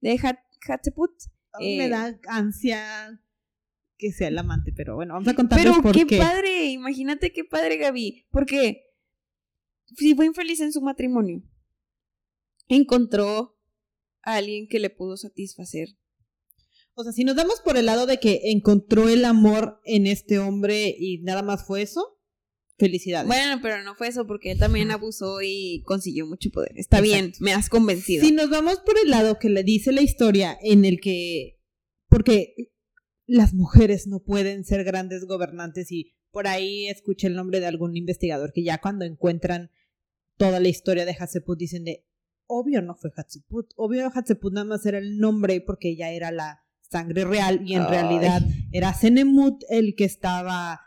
Speaker 1: de Hat Hatshepsut.
Speaker 3: Ay, Me
Speaker 1: eh,
Speaker 3: da ansia que sea el amante, pero bueno, vamos a contar
Speaker 1: Pero
Speaker 3: por
Speaker 1: qué,
Speaker 3: qué.
Speaker 1: padre, imagínate qué padre, Gaby. Porque si fue infeliz en su matrimonio, encontró a alguien que le pudo satisfacer.
Speaker 3: O sea, si nos damos por el lado de que encontró el amor en este hombre y nada más fue eso, felicidades.
Speaker 1: Bueno, pero no fue eso, porque él también abusó y consiguió mucho poder. Está bien, me has convencido.
Speaker 3: Si nos vamos por el lado que le dice la historia en el que, porque las mujeres no pueden ser grandes gobernantes y por ahí escuché el nombre de algún investigador que ya cuando encuentran toda la historia de Hatshepsut dicen de, obvio no fue Hatshepsut, obvio Hatshepsut nada más era el nombre porque ella era la sangre real y en
Speaker 1: Ay.
Speaker 3: realidad era Senemut el que estaba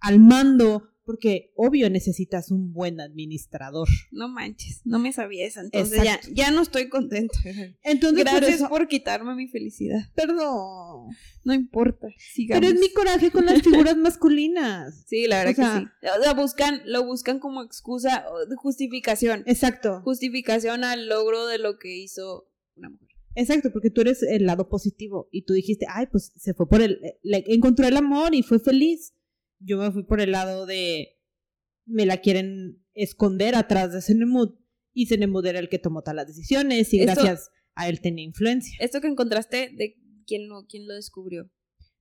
Speaker 3: al mando porque obvio necesitas un buen administrador.
Speaker 1: No manches, no me sabía esa. Entonces ya, ya no estoy contenta. (laughs)
Speaker 3: Entonces, por
Speaker 1: Gracias por quitarme mi felicidad.
Speaker 3: Perdón.
Speaker 1: No importa. Sigamos.
Speaker 3: Pero es mi coraje con las figuras masculinas.
Speaker 1: Sí, la verdad
Speaker 3: O sea-
Speaker 1: que sí. O sea, buscan, lo buscan como excusa, justificación.
Speaker 3: Exacto.
Speaker 1: Justificación al logro de lo que hizo una mujer.
Speaker 3: Exacto, porque tú eres el lado positivo y tú dijiste, ay, pues se fue por el, le encontró el amor y fue feliz. Yo me fui por el lado de, me la quieren esconder atrás de Senemut y Senemut era el que tomó todas las decisiones y
Speaker 1: Esto-
Speaker 3: gracias a él tenía influencia.
Speaker 1: Esto que encontraste, ¿de quién lo, quién lo descubrió?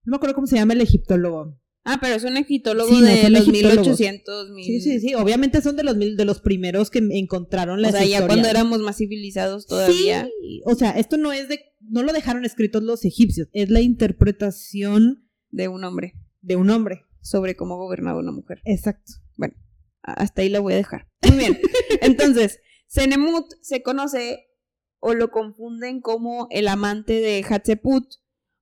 Speaker 3: No me acuerdo cómo se llama el egiptólogo.
Speaker 1: Ah, pero es un egiptólogo
Speaker 3: Sí, no,
Speaker 1: de los
Speaker 3: egiptólogos.
Speaker 1: 1800, mil...
Speaker 3: Sí, sí, sí. Obviamente son de los mil, de los primeros que encontraron
Speaker 1: O
Speaker 3: las
Speaker 1: sea, ya cuando éramos más civilizados todavía.
Speaker 3: Sí, o sea, esto no es de, no lo dejaron escritos los egipcios, es la interpretación
Speaker 1: de un hombre
Speaker 3: de un hombre.
Speaker 1: Sobre cómo gobernaba una mujer.
Speaker 3: Exacto.
Speaker 1: Hasta ahí la voy a dejar. Muy bien. (laughs) Entonces, Senemut se conoce o lo confunden como el amante de Hatshepsut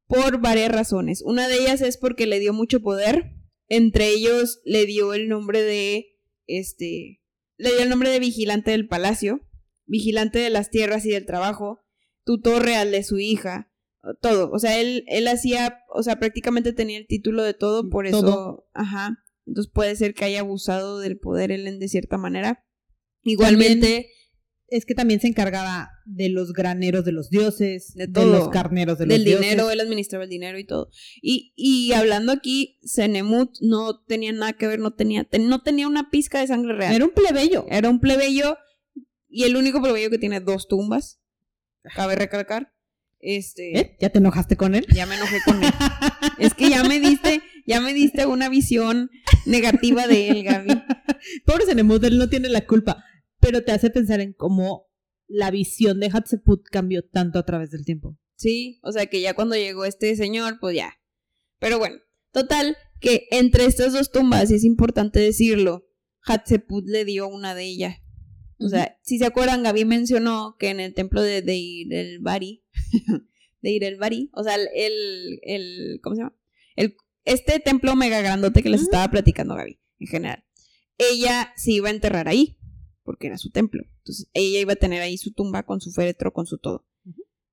Speaker 1: por varias razones. Una de ellas es porque le dio mucho poder. Entre ellos le dio el nombre de este le dio el nombre de vigilante del palacio, vigilante de las tierras y del trabajo, tutor real de su hija, todo. O sea, él él hacía, o sea, prácticamente tenía el título de todo, por eso,
Speaker 3: Todo.
Speaker 1: ajá. Entonces puede ser que haya abusado del poder él en de cierta manera. Igualmente,
Speaker 3: Es que también se encargaba de los graneros de los dioses,
Speaker 1: De
Speaker 3: de,
Speaker 1: todo.
Speaker 3: los carneros de los
Speaker 1: del
Speaker 3: dioses.
Speaker 1: dinero, él administraba el dinero y todo. Y, y hablando aquí, Senemut no tenía nada que ver, no tenía, ten- no tenía una pizca de sangre real.
Speaker 3: Era un plebeyo.
Speaker 1: Era un plebeyo y el único plebeyo que tiene dos tumbas. Cabe recalcar. Este.
Speaker 3: ¿Eh? ¿Ya te enojaste con él?
Speaker 1: Ya me enojé con él. Es que ya me diste, ya me diste una visión negativa de él, Gaby.
Speaker 3: Pobre Senemut, él no tiene la culpa. Pero te hace pensar en cómo la visión de Hatshepsut cambió tanto a través del tiempo.
Speaker 1: Sí, o sea que ya cuando llegó este señor, pues ya. Pero bueno, total, que entre estas dos tumbas, y es importante decirlo, Hatshepsut le dio una de ellas. O sea, si se acuerdan, Gaby mencionó que en el templo de Deir el Bari, (laughs) Deir el Bari, o sea, el, el, ¿cómo se llama? El, este templo mega grandote que les estaba platicando Gaby, en general, ella se iba a enterrar ahí, porque era su templo. Entonces, ella iba a tener ahí su tumba con su féretro, con su todo.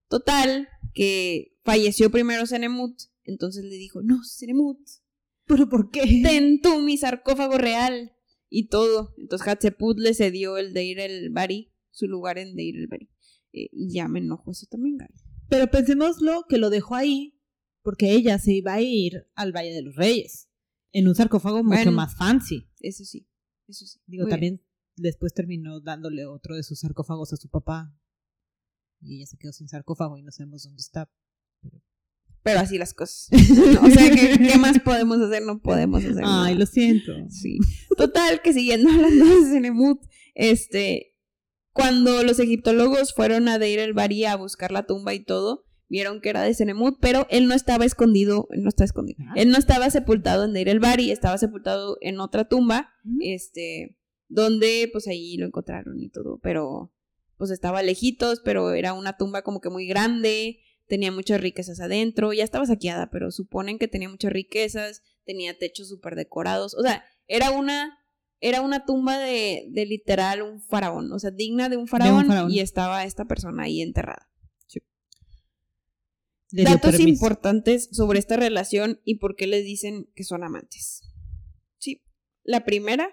Speaker 1: Total, que falleció primero Senemut, entonces le dijo, no, Senemut,
Speaker 3: ¿Pero por qué?
Speaker 1: ten tú mi sarcófago real y todo. Entonces Hatshepsut le cedió el Deir el Bari, su lugar en Deir el Bari. Eh, y ya me enojo eso también, Gaby.
Speaker 3: Pero pensémoslo que lo dejó ahí porque ella se iba a ir al Valle de los Reyes en un sarcófago mucho
Speaker 1: Bueno.
Speaker 3: más fancy.
Speaker 1: Eso sí, eso sí.
Speaker 3: Digo,
Speaker 1: Muy
Speaker 3: también después terminó dándole otro de sus sarcófagos a su papá. Y ella se quedó sin sarcófago y no sabemos dónde está.
Speaker 1: Pero así las cosas. (laughs) o sea, ¿qué, qué más podemos hacer? No podemos hacer nada.
Speaker 3: Ay, lo siento.
Speaker 1: Sí. Total, que siguiendo hablando de Senemut, este, cuando los egiptólogos fueron a Deir el Bari a buscar la tumba y todo, vieron que era de Senemut, pero él no estaba escondido, él no estaba escondido.
Speaker 3: Ah.
Speaker 1: Él no estaba sepultado en Deir el Bari, estaba sepultado en otra tumba, este, donde pues ahí lo encontraron y todo, pero pues estaba lejitos, pero era una tumba como que muy grande, tenía muchas riquezas adentro, ya estaba saqueada, pero suponen que tenía muchas riquezas, tenía techos súper decorados, o sea, era una, era una tumba de, de literal un faraón, o sea, digna de un faraón,
Speaker 3: faraón.
Speaker 1: y estaba esta persona ahí enterrada.
Speaker 3: Dio
Speaker 1: Datos importantes sobre esta relación y por qué les dicen que son amantes. Sí, la primera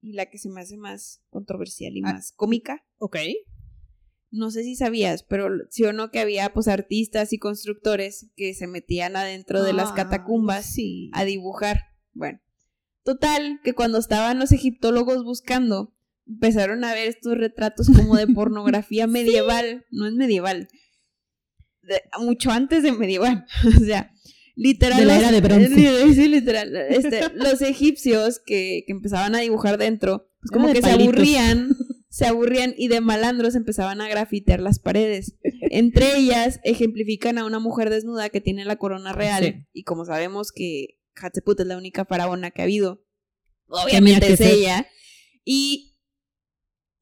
Speaker 1: y la que se me hace más controversial y
Speaker 3: Ah.
Speaker 1: más cómica.
Speaker 3: Ok.
Speaker 1: No sé si sabías, pero sí o no que había pues artistas y constructores que se metían adentro de las
Speaker 3: Ah,
Speaker 1: catacumbas
Speaker 3: Sí.
Speaker 1: a dibujar. Bueno, total, que cuando estaban los egiptólogos buscando, empezaron a ver estos retratos como de pornografía (laughs) medieval, no es medieval, de- mucho antes de medieval, (laughs) o sea, literal.
Speaker 3: De la era de bronce. (laughs)
Speaker 1: Sí, literal. este, los egipcios que, que empezaban a dibujar dentro, pues como que se aburrían, se aburrían y de malandros empezaban a grafitear las paredes. Entre ellas ejemplifican a una mujer desnuda que tiene la corona real
Speaker 3: Sí.
Speaker 1: y como sabemos que Hatshepsut es la única faraona que ha habido, obviamente es
Speaker 3: ser.
Speaker 1: ella y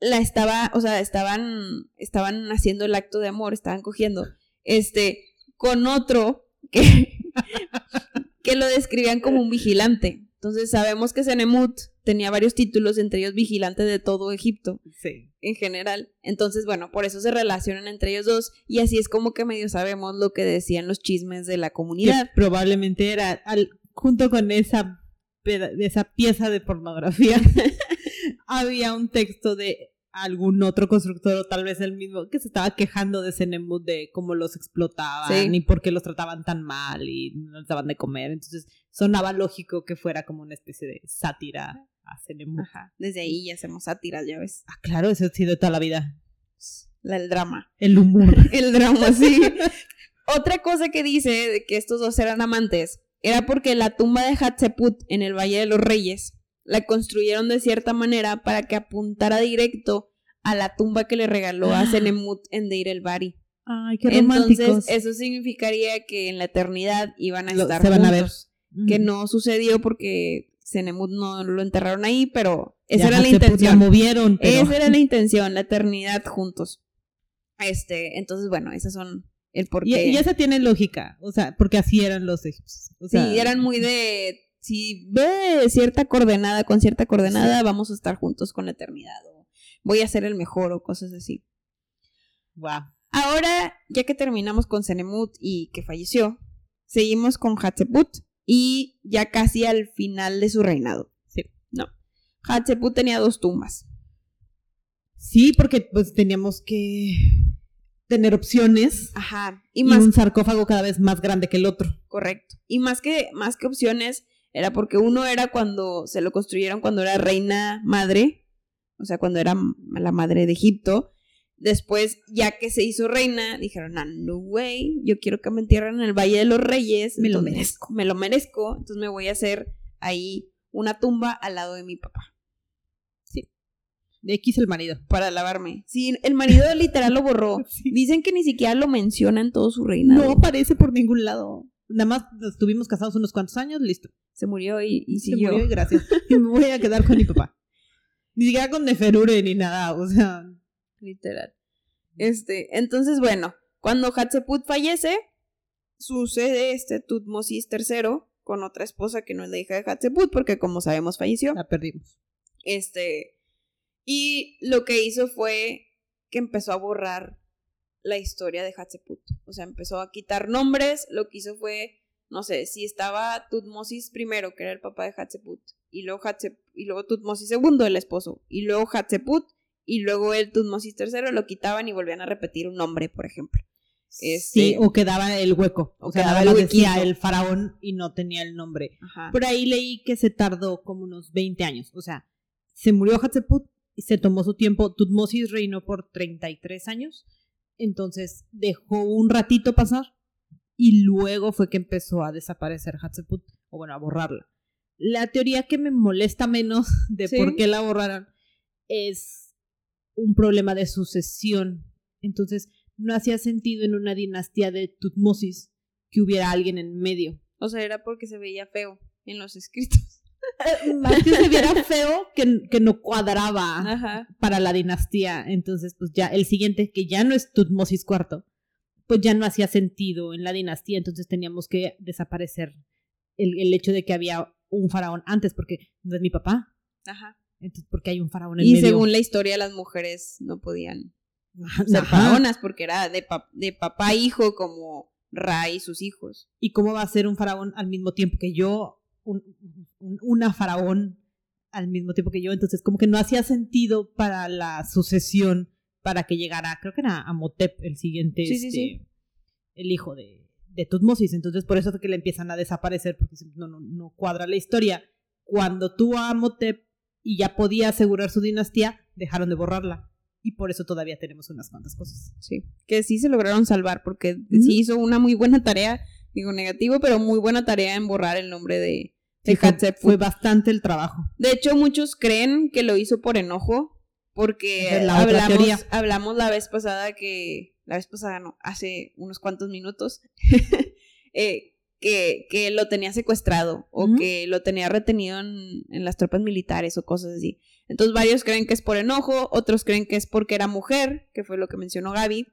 Speaker 1: la estaba, o sea, estaban estaban haciendo el acto de amor, estaban cogiendo este con otro que (laughs) que lo describían como un vigilante. Entonces sabemos que Senemut tenía varios títulos, entre ellos vigilante de todo Egipto
Speaker 3: Sí.
Speaker 1: en general. Entonces, bueno, por eso se relacionan entre ellos dos y así es como que medio sabemos lo que decían los chismes de la
Speaker 3: Que
Speaker 1: comunidad.
Speaker 3: probablemente era al- junto con esa, esa pieza de pornografía (laughs) había un texto de algún otro constructor o tal vez el mismo que se estaba quejando de Senemut de cómo los explotaban
Speaker 1: Sí.
Speaker 3: y por qué los trataban tan mal y no les daban de comer. Entonces sonaba lógico que fuera como una especie de sátira a Senemut.
Speaker 1: Ajá. Desde ahí ya hacemos sátiras, ya ves.
Speaker 3: Ah, claro, eso ha sido toda la vida.
Speaker 1: La, el drama.
Speaker 3: El humor. (laughs)
Speaker 1: El drama, sí. (laughs) Otra cosa que dice de que estos dos eran amantes era porque la tumba de Hatshepsut en el Valle de los Reyes la construyeron de cierta manera para que apuntara directo a la tumba que le regaló a
Speaker 3: Ah.
Speaker 1: Senemut en Deir el Bari.
Speaker 3: Ay, qué románticos.
Speaker 1: Entonces, eso significaría que en la eternidad iban a estar
Speaker 3: se van a ver.
Speaker 1: juntos. Que no sucedió porque Senemut no lo enterraron ahí, pero esa
Speaker 3: Ya
Speaker 1: era la intención.
Speaker 3: La movieron, pero...
Speaker 1: Esa era la intención, la eternidad juntos. Este, entonces, bueno, esas son el
Speaker 3: Y,
Speaker 1: porqué.
Speaker 3: y esa tiene lógica, o sea, porque así eran los egipcios. O sea,
Speaker 1: sí, eran muy de. Si ve cierta coordenada con cierta coordenada, vamos a estar juntos con la eternidad. O voy a ser el mejor o cosas así.
Speaker 3: Guau.
Speaker 1: Ahora, ya que terminamos con Senemut y que falleció, seguimos con Hatshepsut y ya casi al final de su reinado.
Speaker 3: Sí.
Speaker 1: No. Hatshepsut tenía dos tumbas.
Speaker 3: Sí, porque pues teníamos que tener opciones
Speaker 1: Ajá. Y
Speaker 3: y,
Speaker 1: más
Speaker 3: un sarcófago cada vez más grande que el otro.
Speaker 1: Correcto. Y más que, más que opciones, era porque uno era cuando se lo construyeron cuando era reina madre, o sea, cuando era la madre de Egipto. Después, ya que se hizo reina, dijeron, ah, no way, yo quiero que me entierren en el Valle de los Reyes.
Speaker 3: Me lo merezco.
Speaker 1: Me lo merezco, entonces me voy a hacer ahí una tumba al lado de mi papá
Speaker 3: X el marido.
Speaker 1: para lavarme. Sí, el marido (laughs) literal lo borró. (laughs)
Speaker 3: Sí.
Speaker 1: Dicen que ni siquiera lo menciona en todo su reinado.
Speaker 3: No aparece por ningún lado. Nada más estuvimos casados unos cuantos años, listo.
Speaker 1: Se murió y, y
Speaker 3: Se
Speaker 1: siguió.
Speaker 3: murió y gracias. (laughs) y me voy a quedar con mi papá. Ni siquiera con Neferure ni nada, o sea...
Speaker 1: Literal. Este, entonces, bueno, cuando Hatshepsut fallece, sucede este Tutmosis III con otra esposa que no es la hija de Hatshepsut, porque como sabemos falleció.
Speaker 3: La perdimos.
Speaker 1: Este, y lo que hizo fue que empezó a borrar la historia de Hatshepsut. O sea, empezó a quitar nombres, lo que hizo fue, no sé, si estaba Tutmosis primero, que era el papá de Hatshepsut, y luego, Hatshep- y luego Tutmosis segundo, el esposo, y luego Hatshepsut, y luego el Tutmosis tercero, lo quitaban y volvían a repetir un nombre, por ejemplo. Este-
Speaker 3: Sí, o quedaba el hueco. O,
Speaker 1: O quedaba el
Speaker 3: decía el faraón y no tenía el nombre.
Speaker 1: Ajá.
Speaker 3: Por ahí leí que se tardó como unos 20 años. O sea, se murió Hatshepsut se tomó su tiempo. Tutmosis reinó por 33 años. Entonces dejó un ratito pasar y luego fue que empezó a desaparecer Hatshepsut, o bueno, a borrarla. La teoría que me molesta menos (laughs) de
Speaker 1: Sí.
Speaker 3: por qué la borraron es un problema de sucesión. Entonces, no hacía sentido en una dinastía de Tutmosis que hubiera alguien en medio.
Speaker 1: O sea, era porque se veía feo en los escritos.
Speaker 3: Más que se viera feo que, que no cuadraba
Speaker 1: Ajá.
Speaker 3: para la dinastía. Entonces, pues ya el siguiente, que ya no es Tutmosis IV, pues ya no hacía sentido en la dinastía. Entonces teníamos que desaparecer el, el hecho de que había un faraón antes, porque no es mi papá.
Speaker 1: Ajá.
Speaker 3: Entonces, porque hay un faraón en
Speaker 1: Y
Speaker 3: medio.
Speaker 1: según la historia, las mujeres no podían ser faraonas porque era de, pap- de papá hijo como Ra y sus hijos.
Speaker 3: ¿Y cómo va a ser un faraón al mismo tiempo que yo? Un- un- una faraón al mismo tiempo que yo. Entonces, como que no hacía sentido para la sucesión, para que llegara, creo que era Amotep, el siguiente,
Speaker 1: Sí,
Speaker 3: este,
Speaker 1: sí.
Speaker 3: el hijo de, de Tutmosis. Entonces, por eso es que le empiezan a desaparecer, porque no, no, no cuadra la historia. Cuando tuvo a Amotep y ya podía asegurar su dinastía, dejaron de borrarla. Y por eso todavía tenemos unas cuantas cosas.
Speaker 1: Sí. Que sí se lograron salvar porque sí hizo una muy buena tarea, digo negativo, pero muy buena tarea en borrar el nombre de, de
Speaker 3: Sí, fue, bastante el trabajo.
Speaker 1: De hecho, muchos creen que lo hizo por enojo, porque
Speaker 3: la
Speaker 1: hablamos, hablamos la vez pasada que, la vez pasada no, hace unos cuantos minutos, (laughs) eh, que, que lo tenía secuestrado o que lo tenía retenido en, en las tropas militares o cosas así. Entonces varios creen que es por enojo, otros creen que es porque era mujer, que fue lo que mencionó Gaby,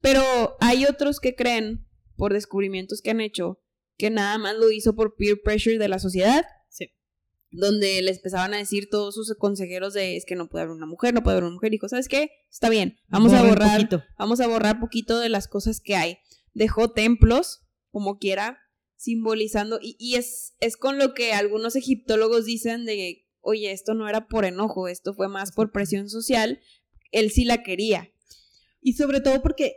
Speaker 1: pero hay otros que creen, por descubrimientos que han hecho, que nada más lo hizo por peer pressure de la sociedad
Speaker 3: Sí.
Speaker 1: donde les empezaban a decir todos sus consejeros de es que no puede haber una mujer, no puede haber una mujer, dijo, ¿sabes qué? Está bien, vamos a borrar,
Speaker 3: poquito.
Speaker 1: vamos a borrar poquito de las cosas que hay. Dejó templos, como quiera, simbolizando, y, y es, es con lo que algunos egiptólogos dicen de, oye, esto no era por enojo, esto fue más por presión social, él sí la quería.
Speaker 3: Y sobre todo porque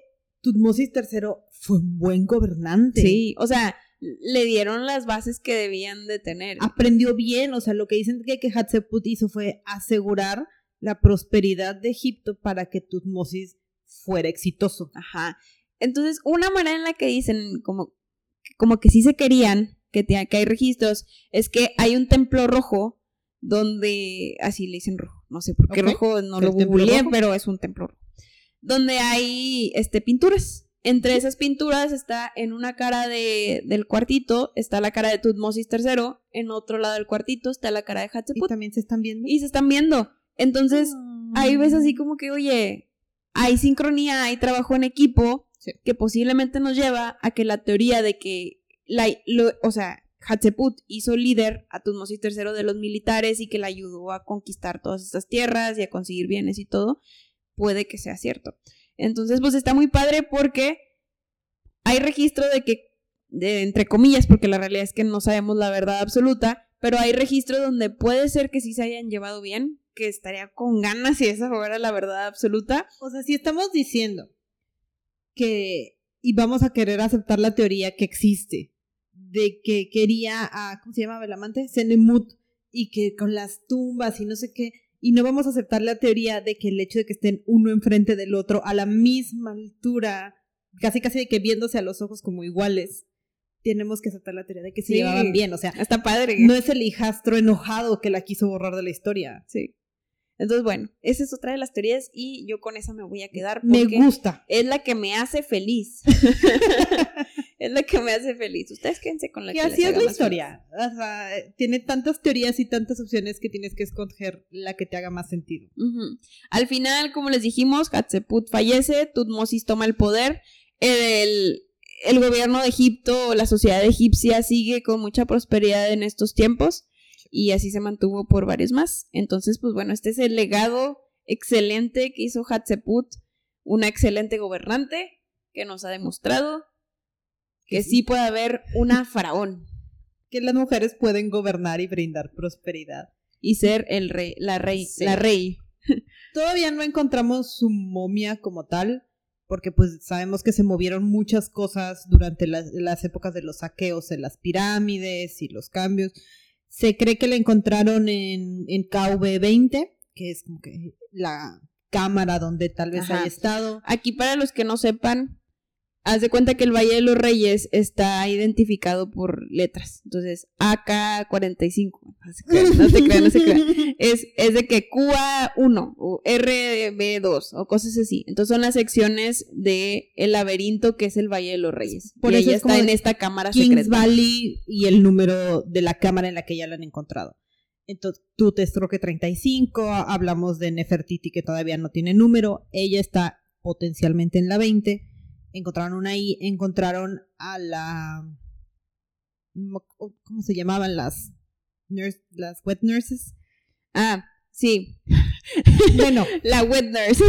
Speaker 3: Tutmosis III fue un buen gobernante.
Speaker 1: Sí, o sea, le dieron las bases que debían de tener.
Speaker 3: Aprendió bien, o sea, lo que dicen que, que Hatshepsut hizo fue asegurar la prosperidad de Egipto para que Tutmosis fuera exitoso.
Speaker 1: Ajá. Entonces, una manera en la que dicen como, como que sí se querían, que, te- que hay registros, es que hay un templo rojo donde, así le dicen rojo, no sé por qué rojo, no
Speaker 3: ¿El
Speaker 1: lo googleé, pero es un templo rojo, donde hay este, pinturas. Entre esas pinturas está en una cara de, del cuartito, está la cara de Tutmosis III, en otro lado del cuartito está la cara de
Speaker 3: ¿Y
Speaker 1: Hatshepsut,
Speaker 3: también se están viendo?
Speaker 1: y se están viendo. Entonces, ahí ves así como que, oye, hay sincronía, hay trabajo en equipo,
Speaker 3: Sí.
Speaker 1: que posiblemente nos lleva a que la teoría de que, la, lo- o sea, Hatshepsut hizo líder a Tutmosis III de los militares y que la ayudó a conquistar todas estas tierras y a conseguir bienes y todo, puede que sea cierto. Entonces, pues está muy padre porque hay registro de que, de, entre comillas, porque la realidad es que no sabemos la verdad absoluta, pero hay registro donde puede ser que sí se hayan llevado bien, que estaría con ganas si esa fuera la verdad absoluta.
Speaker 3: O sea, si estamos diciendo que y vamos a querer aceptar la teoría que existe de que quería a ¿cómo se llama el amante? Senemut y que con las tumbas y no sé qué y no vamos a aceptar la teoría de que el hecho de que estén uno enfrente del otro a la misma altura, casi casi de que viéndose a los ojos como iguales, tenemos que aceptar la teoría de que se
Speaker 1: Sí.
Speaker 3: llevaban bien, o sea,
Speaker 1: Está padre.
Speaker 3: no es el hijastro enojado que la quiso borrar de la historia.
Speaker 1: Sí. Entonces, bueno, esa es otra de las teorías y yo con esa me voy a quedar
Speaker 3: Me
Speaker 1: porque
Speaker 3: gusta.
Speaker 1: es la que me hace feliz. (laughs) es la que me hace feliz. Ustedes quédense con la
Speaker 3: Y
Speaker 1: que
Speaker 3: así
Speaker 1: les
Speaker 3: es
Speaker 1: haga
Speaker 3: la
Speaker 1: más
Speaker 3: historia. O sea, tiene tantas teorías y tantas opciones que tienes que escoger la que te haga más sentido.
Speaker 1: Al final, como les dijimos, Hatshepsut fallece, Tutmosis toma el poder. El, el gobierno de Egipto o la sociedad egipcia sigue con mucha prosperidad en estos tiempos y así se mantuvo por varios más. Entonces, pues bueno, este es el legado excelente que hizo Hatshepsut, una excelente gobernante que nos ha demostrado que sí puede haber una faraón
Speaker 3: Que las mujeres pueden gobernar y brindar prosperidad.
Speaker 1: y ser el rey, la rey,
Speaker 3: Sí.
Speaker 1: la rey. (laughs)
Speaker 3: Todavía no encontramos su momia como tal, porque pues sabemos que se movieron muchas cosas durante las, las épocas de los saqueos en las pirámides y los cambios. Se cree que la encontraron en, en KV-20, que es como que la cámara donde tal vez
Speaker 1: Ajá.
Speaker 3: haya estado.
Speaker 1: Aquí para los que no sepan, haz de cuenta que el Valle de los Reyes está identificado por letras. Entonces, AK45. No se crean, no se crean, no se crean. (laughs) Es, es de que QA1 o RB2 o cosas así. Entonces son las secciones de el laberinto que es el Valle de los Reyes.
Speaker 3: Por
Speaker 1: y
Speaker 3: eso
Speaker 1: ella
Speaker 3: es
Speaker 1: está en esta cámara
Speaker 3: Kings
Speaker 1: secreta.
Speaker 3: Valley y el número de la cámara en la que ya la han encontrado. Entonces, es creo que 35, hablamos de Nefertiti que todavía no tiene número, ella está potencialmente en la 20, encontraron una ahí, encontraron a la... ¿Cómo se llamaban las, nurse- las wet nurses?
Speaker 1: Ah, sí. (laughs)
Speaker 3: Bueno,
Speaker 1: La wet nurse.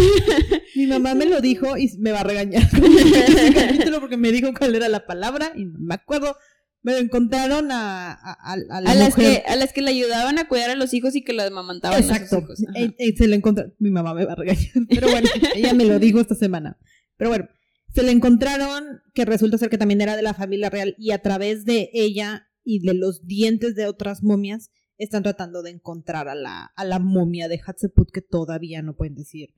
Speaker 3: mi mamá me lo dijo y me va a regañar (laughs) porque me dijo cuál era la palabra y no me acuerdo. Me encontraron a, a, a- a la
Speaker 1: a, las
Speaker 3: mujer.
Speaker 1: que, a las que le ayudaban a cuidar a los hijos y que los amamantaban. a sus
Speaker 3: Exacto.
Speaker 1: hijos.
Speaker 3: Eh, eh, se le encontró. Mi mamá me va a regañar. Pero bueno, ella me lo dijo esta semana. Pero bueno, se le encontraron que resulta ser que también era de la familia real y a través de ella y de los dientes de otras momias están tratando de encontrar a la, a la momia de Hatshepsut que todavía no pueden decir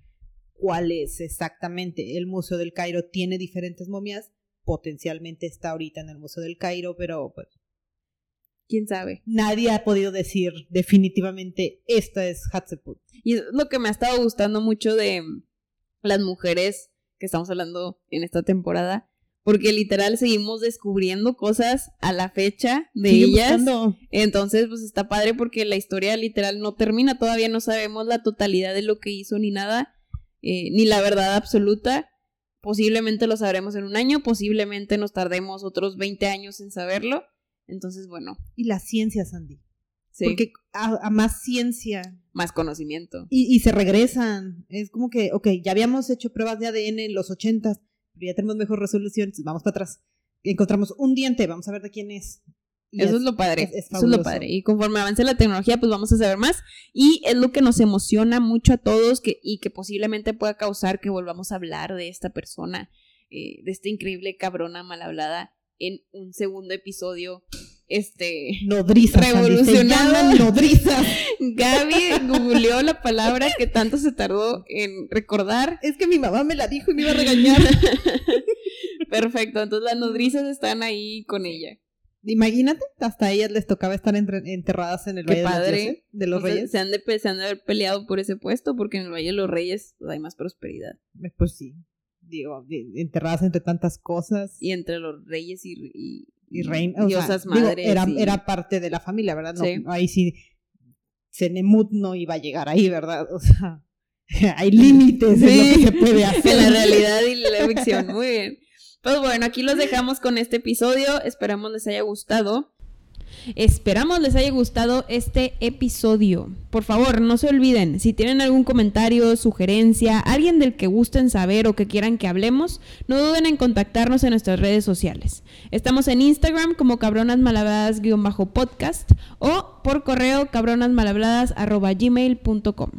Speaker 3: cuál es exactamente. El Museo del Cairo tiene diferentes momias. Potencialmente está ahorita en el Museo del Cairo, pero pues
Speaker 1: ¿Quién sabe?
Speaker 3: nadie ha podido decir definitivamente esta es Hatshepsut.
Speaker 1: Y es lo que me ha estado gustando mucho de las mujeres que estamos hablando en esta temporada. Porque literal seguimos descubriendo cosas a la fecha de
Speaker 3: Sigue
Speaker 1: ellas.
Speaker 3: buscando.
Speaker 1: Entonces, pues está padre porque la historia literal no termina. Todavía no sabemos la totalidad de lo que hizo ni nada, eh, ni la verdad absoluta. Posiblemente lo sabremos en un año, posiblemente nos tardemos otros 20 años en saberlo. Entonces, bueno,
Speaker 3: Y la ciencia, Sandy.
Speaker 1: Sí,
Speaker 3: Porque a, a más ciencia.
Speaker 1: más conocimiento.
Speaker 3: Y, y se regresan. Es como que, ok, ya habíamos hecho pruebas de ADN en los ochentas, pero ya tenemos mejor resolución, entonces vamos para atrás. Encontramos un diente, vamos a ver de quién es. Y
Speaker 1: Eso es lo padre.
Speaker 3: es- es
Speaker 1: Eso es lo padre. Y conforme avance la tecnología, pues vamos a saber más. Y es lo que nos emociona mucho a todos que, y que posiblemente pueda causar que volvamos a hablar de esta persona, eh, de esta increíble cabrona mal hablada, en un segundo episodio. Este.
Speaker 3: Nodrizas.
Speaker 1: Revolucionado.
Speaker 3: nodrizas. (laughs)
Speaker 1: Gaby googleó la palabra que tanto se tardó en recordar.
Speaker 3: es que mi mamá me la dijo y me iba a regañar. (laughs)
Speaker 1: Perfecto. Entonces las nodrizas están ahí con ella.
Speaker 3: Imagínate, hasta a ellas les tocaba estar enterradas en el
Speaker 1: Qué
Speaker 3: Valle de los
Speaker 1: padre.
Speaker 3: Dioses, de los
Speaker 1: Entonces,
Speaker 3: Reyes.
Speaker 1: Se han, de, pe- se han de haber peleado por ese puesto porque en el Valle de los Reyes pues, hay más prosperidad.
Speaker 3: Pues sí. Digo, de- enterradas entre tantas cosas.
Speaker 1: Y entre los reyes y, y,
Speaker 3: y reina, o
Speaker 1: diosas
Speaker 3: sea, digo,
Speaker 1: madres.
Speaker 3: era,
Speaker 1: y-
Speaker 3: era parte de la familia, ¿verdad? No,
Speaker 1: Sí.
Speaker 3: Ahí sí, Senemut no iba a llegar ahí, ¿verdad? (laughs) O sea, hay límites en
Speaker 1: Sí.
Speaker 3: lo que se puede hacer. (laughs)
Speaker 1: en la realidad y la ficción. (laughs) Muy bien. Pues bueno, aquí los dejamos con este episodio. Esperamos les haya gustado. Esperamos les haya gustado este episodio. Por favor, no se olviden, si tienen algún comentario, sugerencia, alguien del que gusten saber o que quieran que hablemos, no duden en contactarnos en nuestras redes sociales. Estamos en Instagram como cabronasmalhabladas-podcast o por correo cabronasmalhabladas.gmail.com.